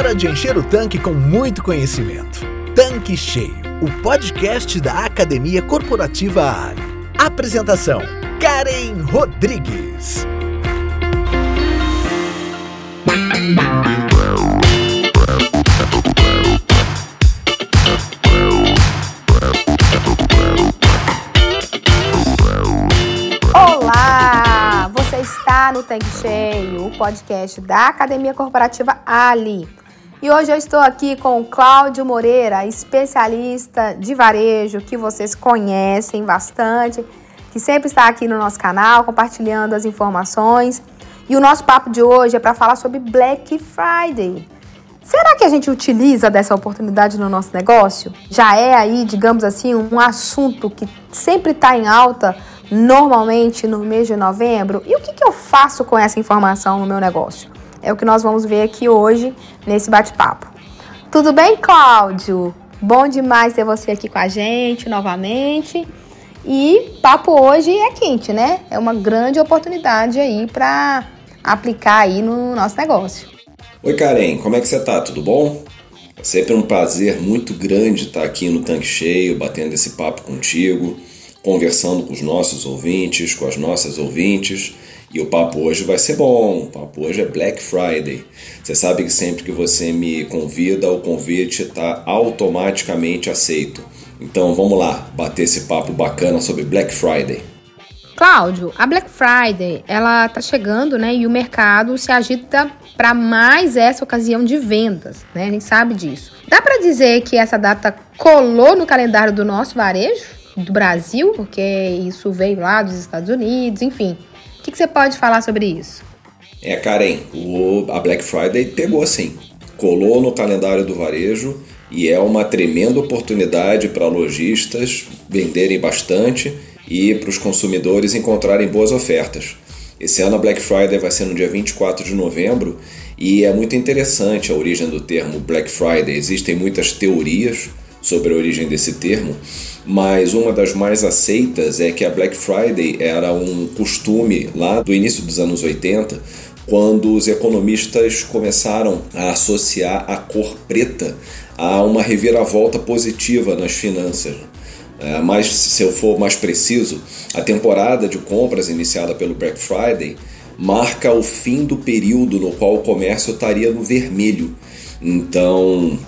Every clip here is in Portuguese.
Hora de encher o tanque com muito conhecimento. Tanque Cheio, o podcast da Academia Corporativa Ali. Apresentação: Karen Rodrigues. Olá! Você está no Tanque Cheio, o podcast da Academia Corporativa Ali. E hoje eu estou aqui com o Cláudio Moreira, especialista de varejo que vocês conhecem bastante, que sempre está aqui no nosso canal compartilhando as informações. E o nosso papo de hoje é para falar sobre Black Friday. Será que a gente utiliza dessa oportunidade no nosso negócio? Já é aí, digamos assim, um assunto que sempre está em alta normalmente no mês de novembro. E o que, que eu faço com essa informação no meu negócio? É o que nós vamos ver aqui hoje nesse bate-papo. Tudo bem, Cláudio? Bom demais ter você aqui com a gente novamente. E papo hoje é quente, né? É uma grande oportunidade aí para aplicar aí no nosso negócio. Oi, Karen, como é que você tá? Tudo bom? É sempre um prazer muito grande estar aqui no Tanque Cheio, batendo esse papo contigo, conversando com os nossos ouvintes, com as nossas ouvintes. E o papo hoje vai ser bom. O papo hoje é Black Friday. Você sabe que sempre que você me convida, o convite está automaticamente aceito. Então vamos lá, bater esse papo bacana sobre Black Friday. Cláudio, a Black Friday, ela tá chegando, né? E o mercado se agita para mais essa ocasião de vendas, né? A gente sabe disso. Dá para dizer que essa data colou no calendário do nosso varejo, do Brasil, porque isso veio lá dos Estados Unidos, enfim. O que, que você pode falar sobre isso? É, Karen, o, a Black Friday pegou sim. Colou no calendário do varejo e é uma tremenda oportunidade para lojistas venderem bastante e para os consumidores encontrarem boas ofertas. Esse ano a Black Friday vai ser no dia 24 de novembro e é muito interessante a origem do termo Black Friday. Existem muitas teorias sobre a origem desse termo, mas uma das mais aceitas é que a Black Friday era um costume lá do início dos anos 80, quando os economistas começaram a associar a cor preta a uma reviravolta positiva nas finanças. É, mas se eu for mais preciso, a temporada de compras iniciada pelo Black Friday marca o fim do período no qual o comércio estaria no vermelho. Então,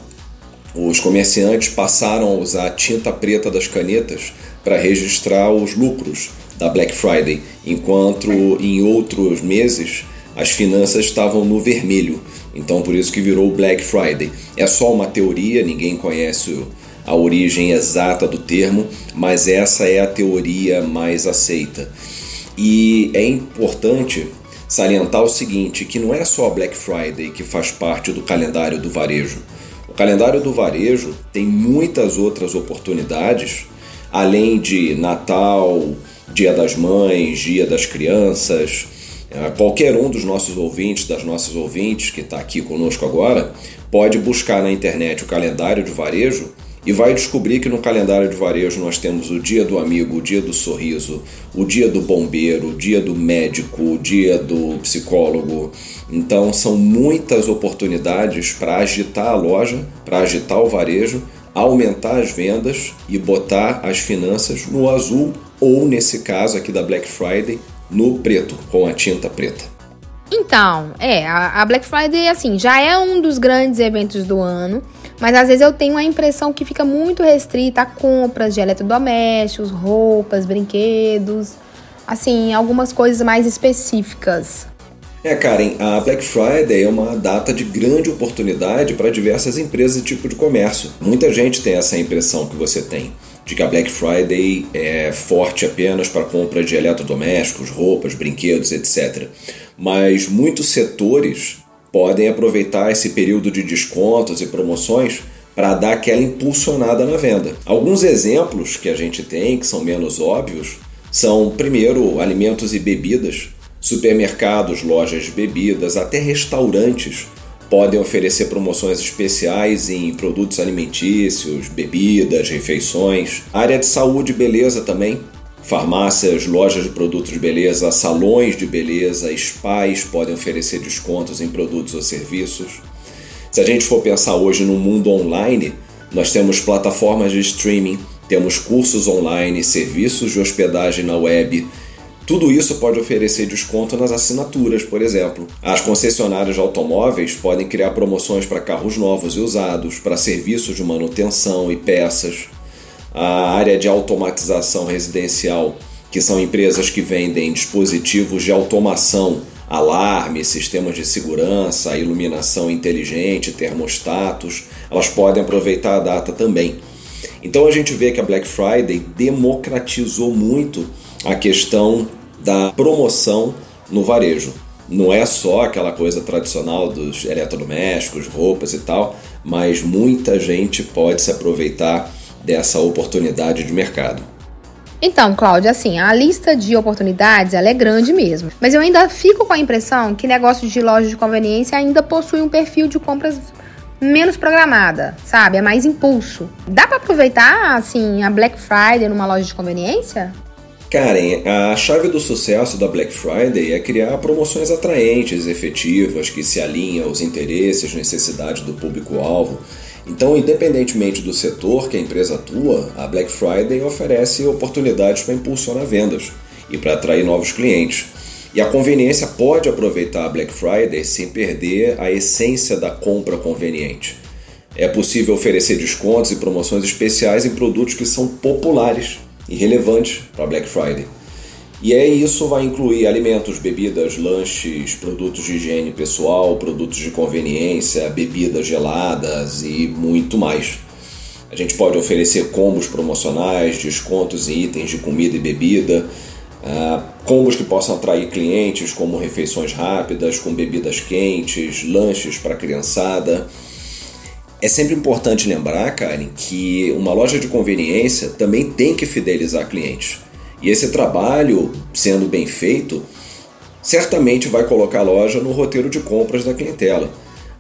os comerciantes passaram a usar a tinta preta das canetas para registrar os lucros da Black Friday, enquanto em outros meses as finanças estavam no vermelho. Então, por isso que virou Black Friday. É só uma teoria, ninguém conhece a origem exata do termo, mas essa é a teoria mais aceita. E é importante salientar o seguinte, que não é só a Black Friday que faz parte do calendário do varejo. O calendário do varejo tem muitas outras oportunidades, além de Natal, Dia das Mães, Dia das Crianças. É, qualquer um dos nossos ouvintes, das nossas ouvintes que está aqui conosco agora, pode buscar na internet o calendário de varejo e vai descobrir que no calendário de varejo nós temos o dia do amigo, o dia do sorriso, o dia do bombeiro, o dia do médico, o dia do psicólogo. Então são muitas oportunidades para agitar a loja, para agitar o varejo, aumentar as vendas e botar as finanças no azul ou nesse caso aqui da Black Friday no preto, com a tinta preta. Então, é, a Black Friday assim, já é um dos grandes eventos do ano. Mas às vezes eu tenho a impressão que fica muito restrita a compras de eletrodomésticos, roupas, brinquedos, assim, algumas coisas mais específicas. É, Karen, a Black Friday é uma data de grande oportunidade para diversas empresas e tipo de comércio. Muita gente tem essa impressão que você tem, de que a Black Friday é forte apenas para compra de eletrodomésticos, roupas, brinquedos, etc. Mas muitos setores podem aproveitar esse período de descontos e promoções para dar aquela impulsionada na venda. Alguns exemplos que a gente tem, que são menos óbvios, são, primeiro, alimentos e bebidas. Supermercados, lojas de bebidas, até restaurantes podem oferecer promoções especiais em produtos alimentícios, bebidas, refeições. Área de saúde e beleza também Farmácias, lojas de produtos de beleza, salões de beleza, spas podem oferecer descontos em produtos ou serviços. Se a gente for pensar hoje no mundo online, nós temos plataformas de streaming, temos cursos online, serviços de hospedagem na web. Tudo isso pode oferecer desconto nas assinaturas, por exemplo. As concessionárias de automóveis podem criar promoções para carros novos e usados, para serviços de manutenção e peças. A área de automatização residencial, que são empresas que vendem dispositivos de automação alarme, sistemas de segurança, iluminação inteligente, termostatos, elas podem aproveitar a data também. Então a gente vê que a Black Friday democratizou muito a questão da promoção no varejo. Não é só aquela coisa tradicional dos eletrodomésticos, roupas e tal, mas muita gente pode se aproveitar dessa oportunidade de mercado. Então, Cláudia, assim, a lista de oportunidades ela é grande mesmo. Mas eu ainda fico com a impressão que negócios de loja de conveniência ainda possuem um perfil de compras menos programada, sabe? É mais impulso. Dá para aproveitar, assim, a Black Friday numa loja de conveniência? Karen, a chave do sucesso da Black Friday é criar promoções atraentes, efetivas, que se alinham aos interesses, necessidades do público-alvo então, independentemente do setor que a empresa atua, a Black Friday oferece oportunidades para impulsionar vendas e para atrair novos clientes. E a conveniência pode aproveitar a Black Friday sem perder a essência da compra conveniente. É possível oferecer descontos e promoções especiais em produtos que são populares e relevantes para Black Friday. E é isso vai incluir alimentos, bebidas, lanches, produtos de higiene pessoal, produtos de conveniência, bebidas geladas e muito mais. A gente pode oferecer combos promocionais, descontos em itens de comida e bebida, uh, combos que possam atrair clientes, como refeições rápidas, com bebidas quentes, lanches para criançada. É sempre importante lembrar, Karen, que uma loja de conveniência também tem que fidelizar clientes. E esse trabalho, sendo bem feito, certamente vai colocar a loja no roteiro de compras da clientela.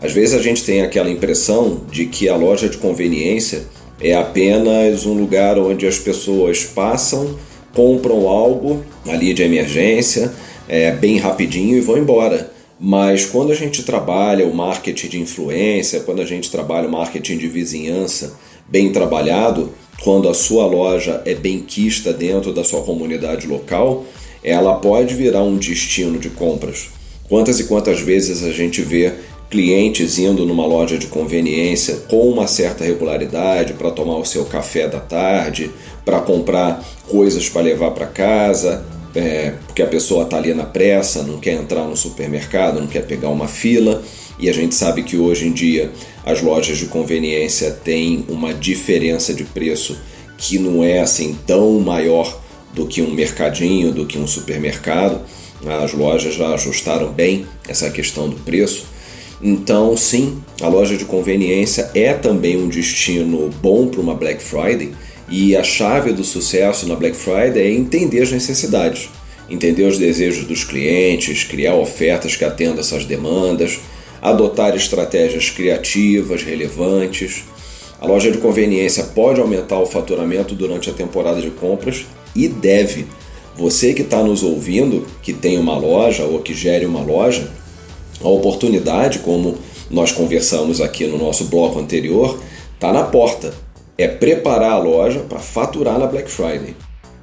Às vezes a gente tem aquela impressão de que a loja de conveniência é apenas um lugar onde as pessoas passam, compram algo ali de emergência, é, bem rapidinho e vão embora. Mas quando a gente trabalha o marketing de influência, quando a gente trabalha o marketing de vizinhança bem trabalhado, quando a sua loja é bem quista dentro da sua comunidade local, ela pode virar um destino de compras. Quantas e quantas vezes a gente vê clientes indo numa loja de conveniência com uma certa regularidade para tomar o seu café da tarde, para comprar coisas para levar para casa, é, porque a pessoa está ali na pressa, não quer entrar no supermercado, não quer pegar uma fila. E a gente sabe que hoje em dia as lojas de conveniência têm uma diferença de preço que não é assim tão maior do que um mercadinho, do que um supermercado. As lojas já ajustaram bem essa questão do preço. Então, sim, a loja de conveniência é também um destino bom para uma Black Friday e a chave do sucesso na Black Friday é entender as necessidades, entender os desejos dos clientes, criar ofertas que atendam essas demandas, adotar estratégias criativas, relevantes. A loja de conveniência pode aumentar o faturamento durante a temporada de compras e deve. Você que está nos ouvindo, que tem uma loja ou que gere uma loja, a oportunidade, como nós conversamos aqui no nosso bloco anterior, está na porta. É preparar a loja para faturar na Black Friday.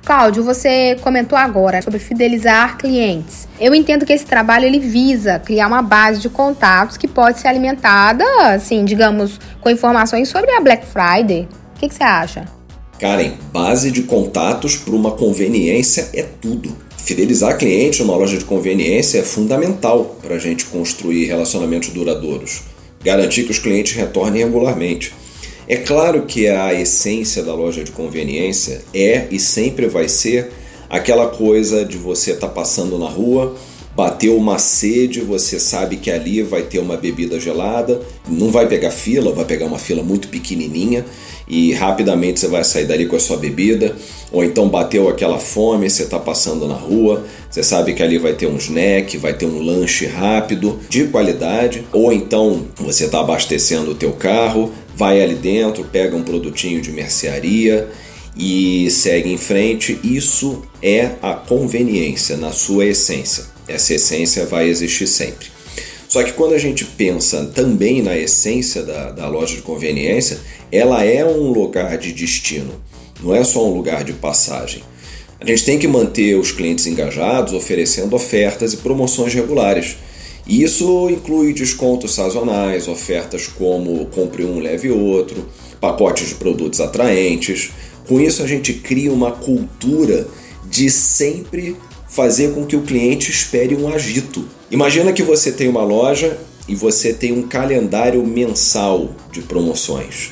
Cláudio, você comentou agora sobre fidelizar clientes. Eu entendo que esse trabalho ele visa criar uma base de contatos que pode ser alimentada, assim, digamos, com informações sobre a Black Friday. O que, que você acha? Karen, base de contatos para uma conveniência é tudo. Fidelizar clientes numa loja de conveniência é fundamental para a gente construir relacionamentos duradouros. Garantir que os clientes retornem regularmente. É claro que a essência da loja de conveniência é e sempre vai ser aquela coisa de você estar tá passando na rua, bateu uma sede, você sabe que ali vai ter uma bebida gelada, não vai pegar fila, vai pegar uma fila muito pequenininha e rapidamente você vai sair dali com a sua bebida, ou então bateu aquela fome, você está passando na rua, você sabe que ali vai ter um snack, vai ter um lanche rápido, de qualidade, ou então você está abastecendo o teu carro, vai ali dentro, pega um produtinho de mercearia e segue em frente. Isso é a conveniência na sua essência. Essa essência vai existir sempre. Só que quando a gente pensa também na essência da, da loja de conveniência, ela é um lugar de destino, não é só um lugar de passagem. A gente tem que manter os clientes engajados, oferecendo ofertas e promoções regulares. Isso inclui descontos sazonais, ofertas como compre um, leve outro, pacotes de produtos atraentes. Com isso, a gente cria uma cultura de sempre fazer com que o cliente espere um agito. Imagina que você tem uma loja e você tem um calendário mensal de promoções.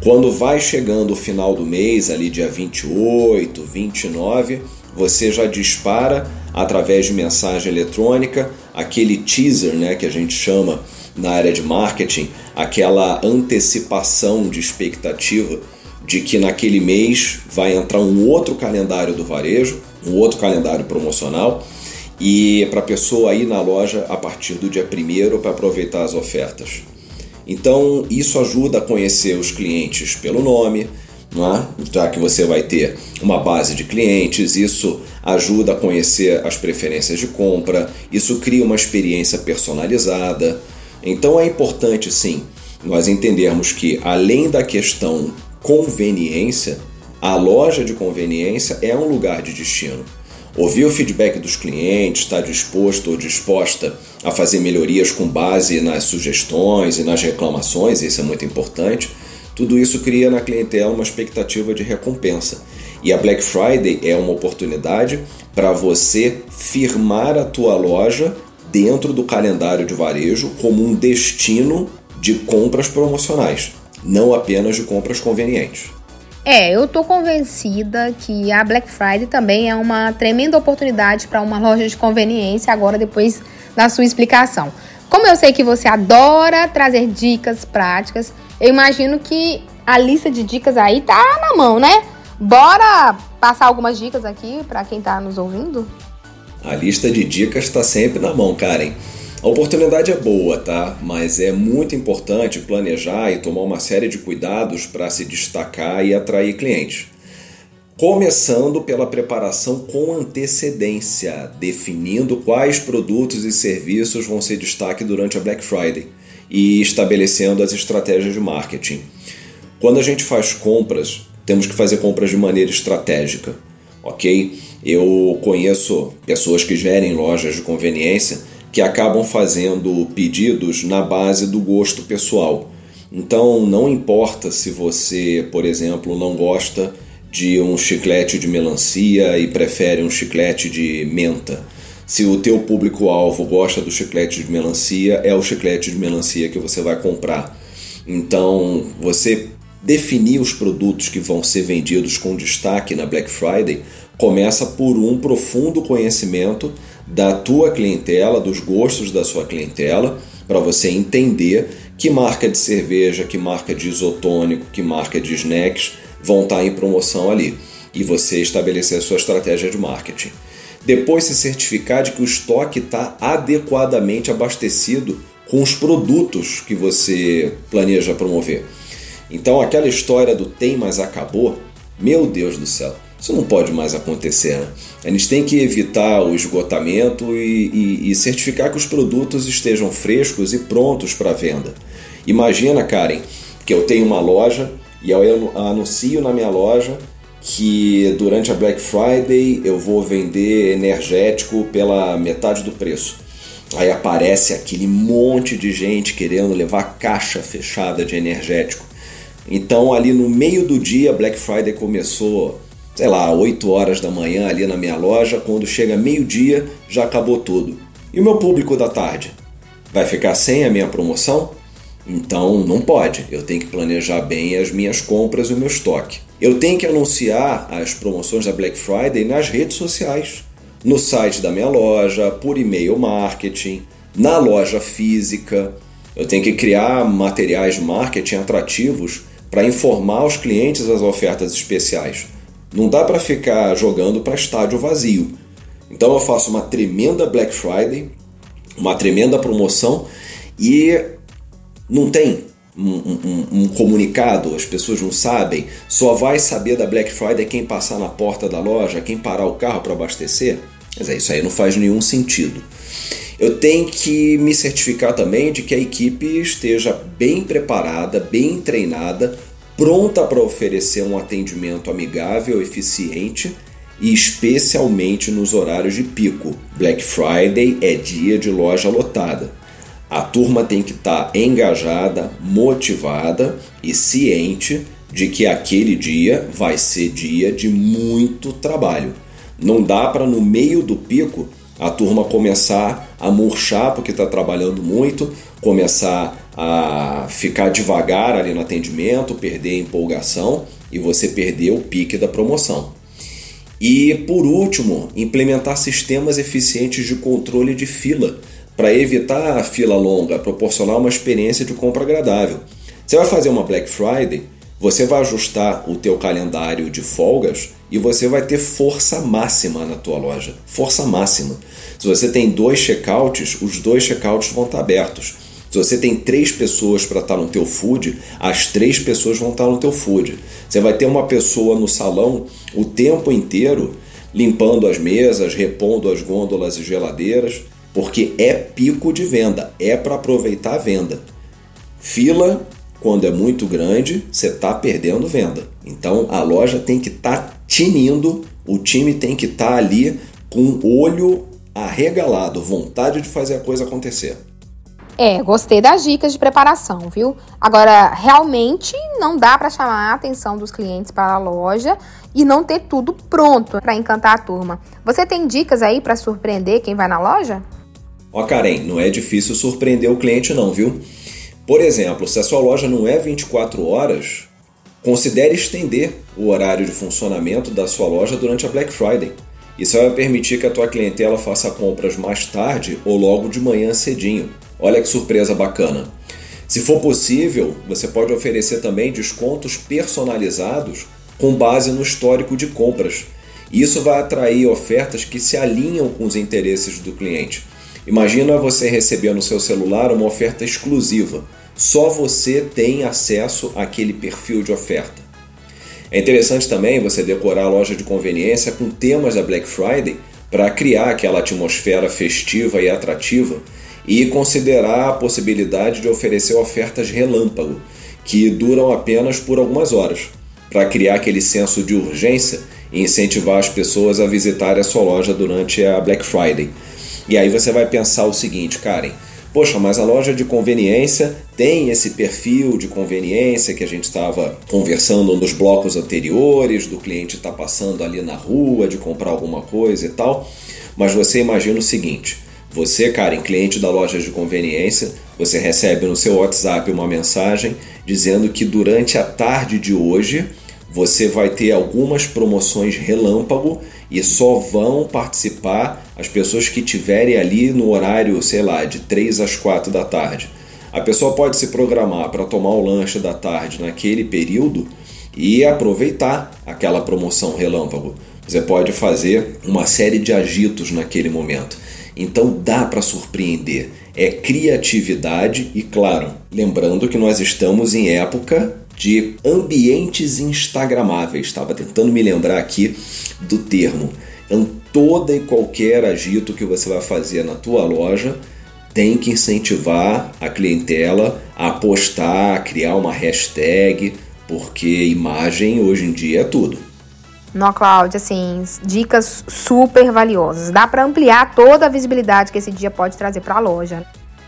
Quando vai chegando o final do mês, ali dia 28, 29, você já dispara através de mensagem eletrônica aquele teaser, né, que a gente chama na área de marketing, aquela antecipação de expectativa de que naquele mês vai entrar um outro calendário do varejo, um outro calendário promocional e para a pessoa ir na loja a partir do dia 1 para aproveitar as ofertas. Então, isso ajuda a conhecer os clientes pelo nome, é? já que você vai ter uma base de clientes, isso ajuda a conhecer as preferências de compra, isso cria uma experiência personalizada. Então, é importante sim nós entendermos que, além da questão conveniência, a loja de conveniência é um lugar de destino. Ouvir o feedback dos clientes, estar disposto ou disposta a fazer melhorias com base nas sugestões e nas reclamações, isso é muito importante. Tudo isso cria na clientela uma expectativa de recompensa. E a Black Friday é uma oportunidade para você firmar a tua loja dentro do calendário de varejo como um destino de compras promocionais, não apenas de compras convenientes. É, eu tô convencida que a Black Friday também é uma tremenda oportunidade para uma loja de conveniência agora depois da sua explicação. Como eu sei que você adora trazer dicas práticas, eu imagino que a lista de dicas aí tá na mão, né? Bora passar algumas dicas aqui para quem tá nos ouvindo? A lista de dicas está sempre na mão, Karen. A oportunidade é boa, tá? Mas é muito importante planejar e tomar uma série de cuidados para se destacar e atrair clientes. Começando pela preparação com antecedência, definindo quais produtos e serviços vão ser destaque durante a Black Friday e estabelecendo as estratégias de marketing. Quando a gente faz compras, temos que fazer compras de maneira estratégica, ok? Eu conheço pessoas que gerem lojas de conveniência que acabam fazendo pedidos na base do gosto pessoal. Então não importa se você, por exemplo, não gosta de um chiclete de melancia e prefere um chiclete de menta. Se o teu público-alvo gosta do chiclete de melancia, é o chiclete de melancia que você vai comprar. Então, você definir os produtos que vão ser vendidos com destaque na Black Friday começa por um profundo conhecimento da tua clientela, dos gostos da sua clientela, para você entender que marca de cerveja, que marca de isotônico, que marca de snacks vão estar tá em promoção ali e você estabelecer a sua estratégia de marketing. Depois se certificar de que o estoque está adequadamente abastecido com os produtos que você planeja promover. Então aquela história do tem, mas acabou, meu Deus do céu, isso não pode mais acontecer. Né? A gente tem que evitar o esgotamento e, e, e certificar que os produtos estejam frescos e prontos para venda. Imagina, Karen, que eu tenho uma loja e eu anuncio na minha loja que durante a Black Friday eu vou vender energético pela metade do preço. Aí aparece aquele monte de gente querendo levar caixa fechada de energético. Então, ali no meio do dia, Black Friday começou sei lá, 8 horas da manhã ali na minha loja, quando chega meio-dia já acabou tudo. E o meu público da tarde? Vai ficar sem a minha promoção? Então não pode, eu tenho que planejar bem as minhas compras e o meu estoque. Eu tenho que anunciar as promoções da Black Friday nas redes sociais, no site da minha loja, por e-mail marketing, na loja física. Eu tenho que criar materiais de marketing atrativos para informar os clientes as ofertas especiais. Não dá para ficar jogando para estádio vazio. Então eu faço uma tremenda Black Friday, uma tremenda promoção e não tem um, um, um, comunicado, as pessoas não sabem, só vai saber da Black Friday quem passar na porta da loja, quem parar o carro para abastecer. Mas é isso aí não faz nenhum sentido. Eu tenho que me certificar também de que a equipe esteja bem preparada, bem treinada, pronta para oferecer um atendimento amigável, eficiente e especialmente nos horários de pico. Black Friday é dia de loja lotada. A turma tem que estar tá engajada, motivada e ciente de que aquele dia vai ser dia de muito trabalho. Não dá para no meio do pico a turma começar a murchar porque está trabalhando muito, começar a ficar devagar ali no atendimento, perder a empolgação e você perder o pique da promoção. E por último, implementar sistemas eficientes de controle de fila para evitar a fila longa, proporcionar uma experiência de compra agradável. Você vai fazer uma Black Friday, você vai ajustar o teu calendário de folgas e você vai ter força máxima na tua loja. Força máxima. Se você tem dois checkouts, os dois checkouts vão estar abertos. Se você tem três pessoas para estar no teu food, as três pessoas vão estar no teu food. Você vai ter uma pessoa no salão o tempo inteiro limpando as mesas, repondo as gôndolas e geladeiras, porque é pico de venda, é para aproveitar a venda. Fila, quando é muito grande, você está perdendo venda. Então a loja tem que estar tá tinindo, o time tem que estar tá ali com olho arregalado, vontade de fazer a coisa acontecer. É, gostei das dicas de preparação, viu? Agora, realmente não dá para chamar a atenção dos clientes para a loja e não ter tudo pronto para encantar a turma. Você tem dicas aí para surpreender quem vai na loja? Ó, Karen, não é difícil surpreender o cliente não, viu? Por exemplo, se a sua loja não é 24 horas, considere estender o horário de funcionamento da sua loja durante a Black Friday. Isso vai permitir que a tua clientela faça compras mais tarde ou logo de manhã cedinho. Olha que surpresa bacana. Se for possível, você pode oferecer também descontos personalizados com base no histórico de compras. Isso vai atrair ofertas que se alinham com os interesses do cliente. Imagina você receber no seu celular uma oferta exclusiva. Só você tem acesso àquele perfil de oferta. É interessante também você decorar a loja de conveniência com temas da Black Friday para criar aquela atmosfera festiva e atrativa e considerar a possibilidade de oferecer ofertas relâmpago, que duram apenas por algumas horas, para criar aquele senso de urgência e incentivar as pessoas a visitar a sua loja durante a Black Friday. E aí você vai pensar o seguinte, Karen, Poxa, mas a loja de conveniência tem esse perfil de conveniência que a gente estava conversando nos blocos anteriores, do cliente estar tá passando ali na rua de comprar alguma coisa e tal. Mas você imagina o seguinte: você, Karen, cliente da loja de conveniência, você recebe no seu WhatsApp uma mensagem dizendo que durante a tarde de hoje você vai ter algumas promoções relâmpago e só vão participar as pessoas que tiverem ali no horário, sei lá, de 3 às 4 da tarde. A pessoa pode se programar para tomar o lanche da tarde naquele período e aproveitar aquela promoção relâmpago. Você pode fazer uma série de agitos naquele momento. Então dá para surpreender. É criatividade e, claro, lembrando que nós estamos em época de ambientes instagramáveis. Estava tentando me lembrar aqui do termo. Então, toda e qualquer agito que você vai fazer na tua loja tem que incentivar a clientela a postar, a criar uma hashtag, porque imagem hoje em dia é tudo. Não, Cláudia, assim, dicas super valiosas. Dá para ampliar toda a visibilidade que esse dia pode trazer para a loja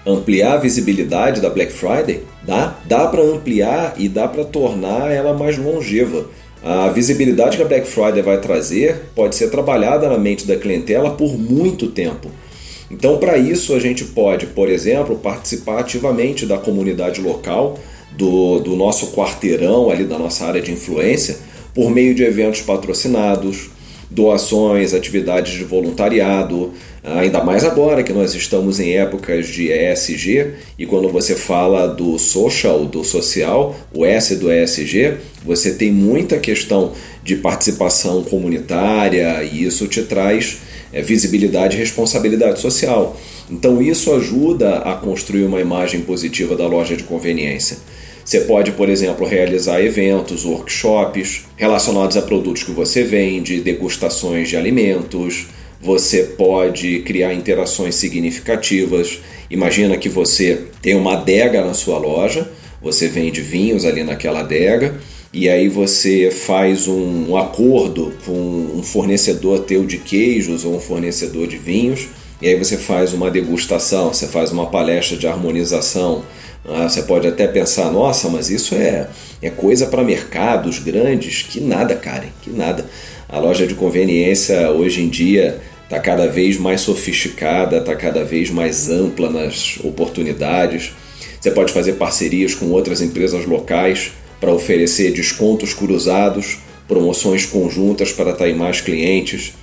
ampliar a visibilidade da Black Friday? Dá, dá para ampliar e dá para tornar ela mais longeva. A visibilidade que a Black Friday vai trazer pode ser trabalhada na mente da clientela por muito tempo. Então, para isso, a gente pode, por exemplo, participar ativamente da comunidade local, do, do nosso quarteirão ali da nossa área de influência, por meio de eventos patrocinados, doações, atividades de voluntariado, ainda mais agora que nós estamos em épocas de ESG e quando você fala do social, do social, o S do ESG, você tem muita questão de participação comunitária e isso te traz é, visibilidade e responsabilidade social. Então isso ajuda a construir uma imagem positiva da loja de conveniência. Você pode, por exemplo, realizar eventos, workshops relacionados a produtos que você vende, degustações de alimentos, você pode criar interações significativas. Imagina que você tem uma adega na sua loja, você vende vinhos ali naquela adega e aí você faz um, um acordo com um fornecedor teu de queijos ou um fornecedor de vinhos e aí você faz uma degustação, você faz uma palestra de harmonização. Ah, você pode até pensar, nossa, mas isso é, é coisa para mercados grandes. Que nada, Karen, que nada. A loja de conveniência hoje em dia está cada vez mais sofisticada, está cada vez mais ampla nas oportunidades. Você pode fazer parcerias com outras empresas locais para oferecer descontos cruzados, promoções conjuntas para atrair mais clientes.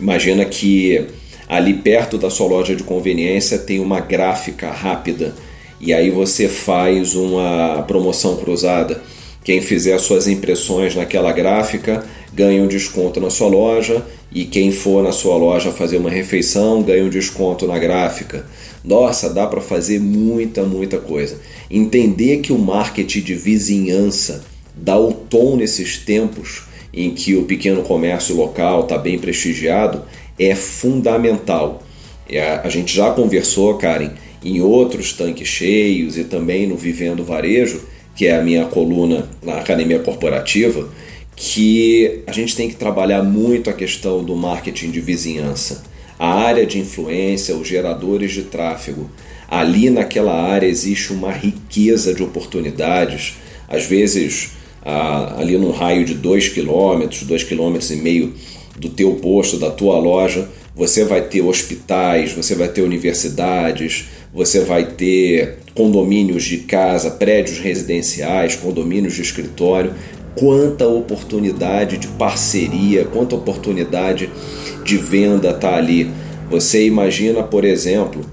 Imagina que ali perto da sua loja de conveniência tem uma gráfica rápida e aí você faz uma promoção cruzada. Quem fizer suas impressões naquela gráfica ganha um desconto na sua loja e quem for na sua loja fazer uma refeição ganha um desconto na gráfica. Nossa, dá para fazer muita, muita coisa. Entender que o marketing de vizinhança dá o tom nesses tempos em que o pequeno comércio local está bem prestigiado é fundamental. É, a gente já conversou, Karen, em outros tanques cheios e também no Vivendo Varejo, que é a minha coluna na Academia Corporativa, que a gente tem que trabalhar muito a questão do marketing de vizinhança. A área de influência, os geradores de tráfego. Ali naquela área existe uma riqueza de oportunidades, às vezes ali num raio de 2 km, 2 km e meio do teu posto, da tua loja, você vai ter hospitais, você vai ter universidades, você vai ter condomínios de casa, prédios residenciais, condomínios de escritório. Quanta oportunidade de parceria, quanta oportunidade de venda está ali. Você imagina, por exemplo,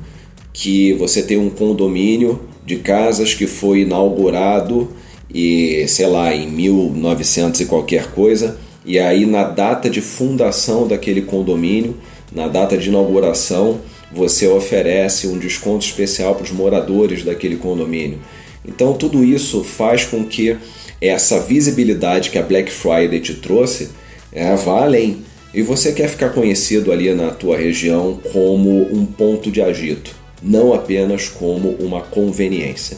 que você tem um condomínio de casas que foi inaugurado e sei lá em 1900 e qualquer coisa e aí, na data de fundação daquele condomínio, na data de inauguração, você oferece um desconto especial para os moradores daquele condomínio. Então, tudo isso faz com que essa visibilidade que a Black Friday te trouxe é, vá além. E você quer ficar conhecido ali na tua região como um ponto de agito, não apenas como uma conveniência.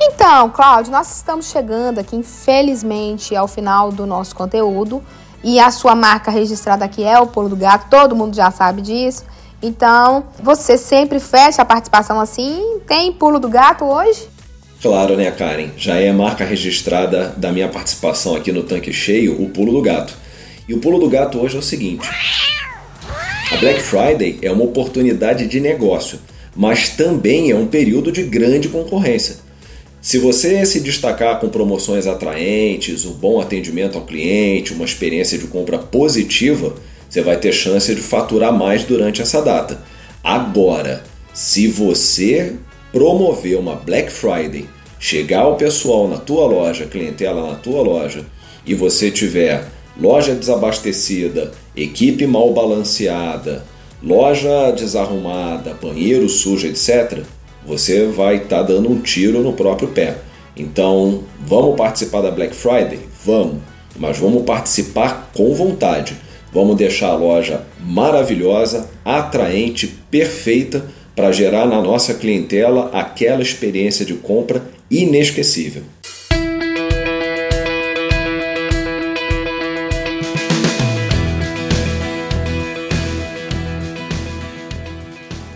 Então, Cláudio, nós estamos chegando aqui, infelizmente, ao final do nosso conteúdo. E a sua marca registrada aqui é o Pulo do Gato, todo mundo já sabe disso. Então, você sempre fecha a participação assim. Tem Pulo do Gato hoje? Claro, né, Karen? Já é a marca registrada da minha participação aqui no Tanque Cheio, o Pulo do Gato. E o Pulo do Gato hoje é o seguinte: a Black Friday é uma oportunidade de negócio, mas também é um período de grande concorrência. Se você se destacar com promoções atraentes, um bom atendimento ao cliente, uma experiência de compra positiva, você vai ter chance de faturar mais durante essa data. Agora, se você promover uma Black Friday, chegar o pessoal na tua loja, clientela na tua loja, e você tiver loja desabastecida, equipe mal balanceada, loja desarrumada, banheiro sujo, etc., você vai estar tá dando um tiro no próprio pé. Então, vamos participar da Black Friday? Vamos, mas vamos participar com vontade. Vamos deixar a loja maravilhosa, atraente, perfeita para gerar na nossa clientela aquela experiência de compra inesquecível.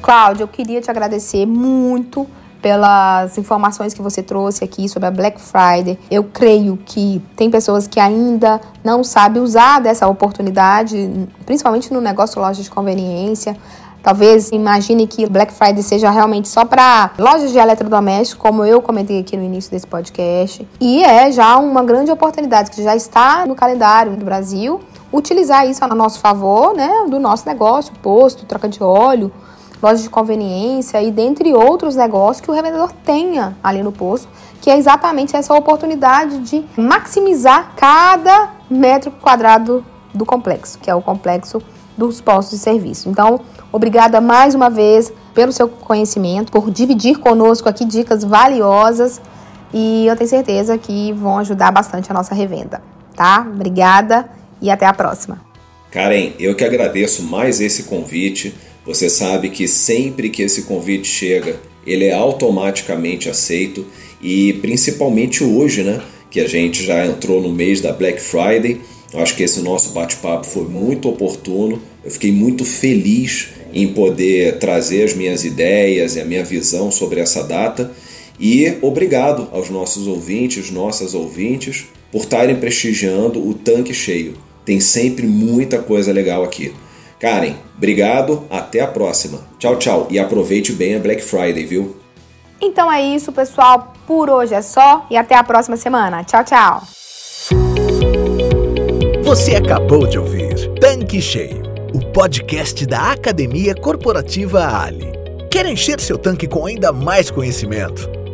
Cláudio, eu queria te agradecer muito pelas informações que você trouxe aqui sobre a Black Friday. Eu creio que tem pessoas que ainda não sabem usar dessa oportunidade, principalmente no negócio loja de conveniência. Talvez imagine que Black Friday seja realmente só para lojas de eletrodomésticos, como eu comentei aqui no início desse podcast. E é já uma grande oportunidade que já está no calendário do Brasil. Utilizar isso a nosso favor, né, do nosso negócio, posto, troca de óleo, lojas de conveniência e dentre outros negócios que o revendedor tenha ali no posto, que é exatamente essa oportunidade de maximizar cada metro quadrado do complexo, que é o complexo dos postos de serviço. Então, obrigada mais uma vez pelo seu conhecimento, por dividir conosco aqui dicas valiosas e eu tenho certeza que vão ajudar bastante a nossa revenda, tá? Obrigada e até a próxima. Karen, eu que agradeço mais esse convite. Você sabe que sempre que esse convite chega, ele é automaticamente aceito e principalmente hoje, né, que a gente já entrou no mês da Black Friday. Acho que esse nosso bate-papo foi muito oportuno. Eu fiquei muito feliz em poder trazer as minhas ideias e a minha visão sobre essa data. E obrigado aos nossos ouvintes, nossas ouvintes, por estarem prestigiando o tanque cheio. Tem sempre muita coisa legal aqui. Karen, obrigado, até a próxima. Tchau, tchau e aproveite bem a Black Friday, viu? Então é isso, pessoal. Por hoje é só e até a próxima semana. Tchau, tchau. Você acabou de ouvir Tanque Cheio, o podcast da Academia Corporativa Ali. Quer encher seu tanque com ainda mais conhecimento?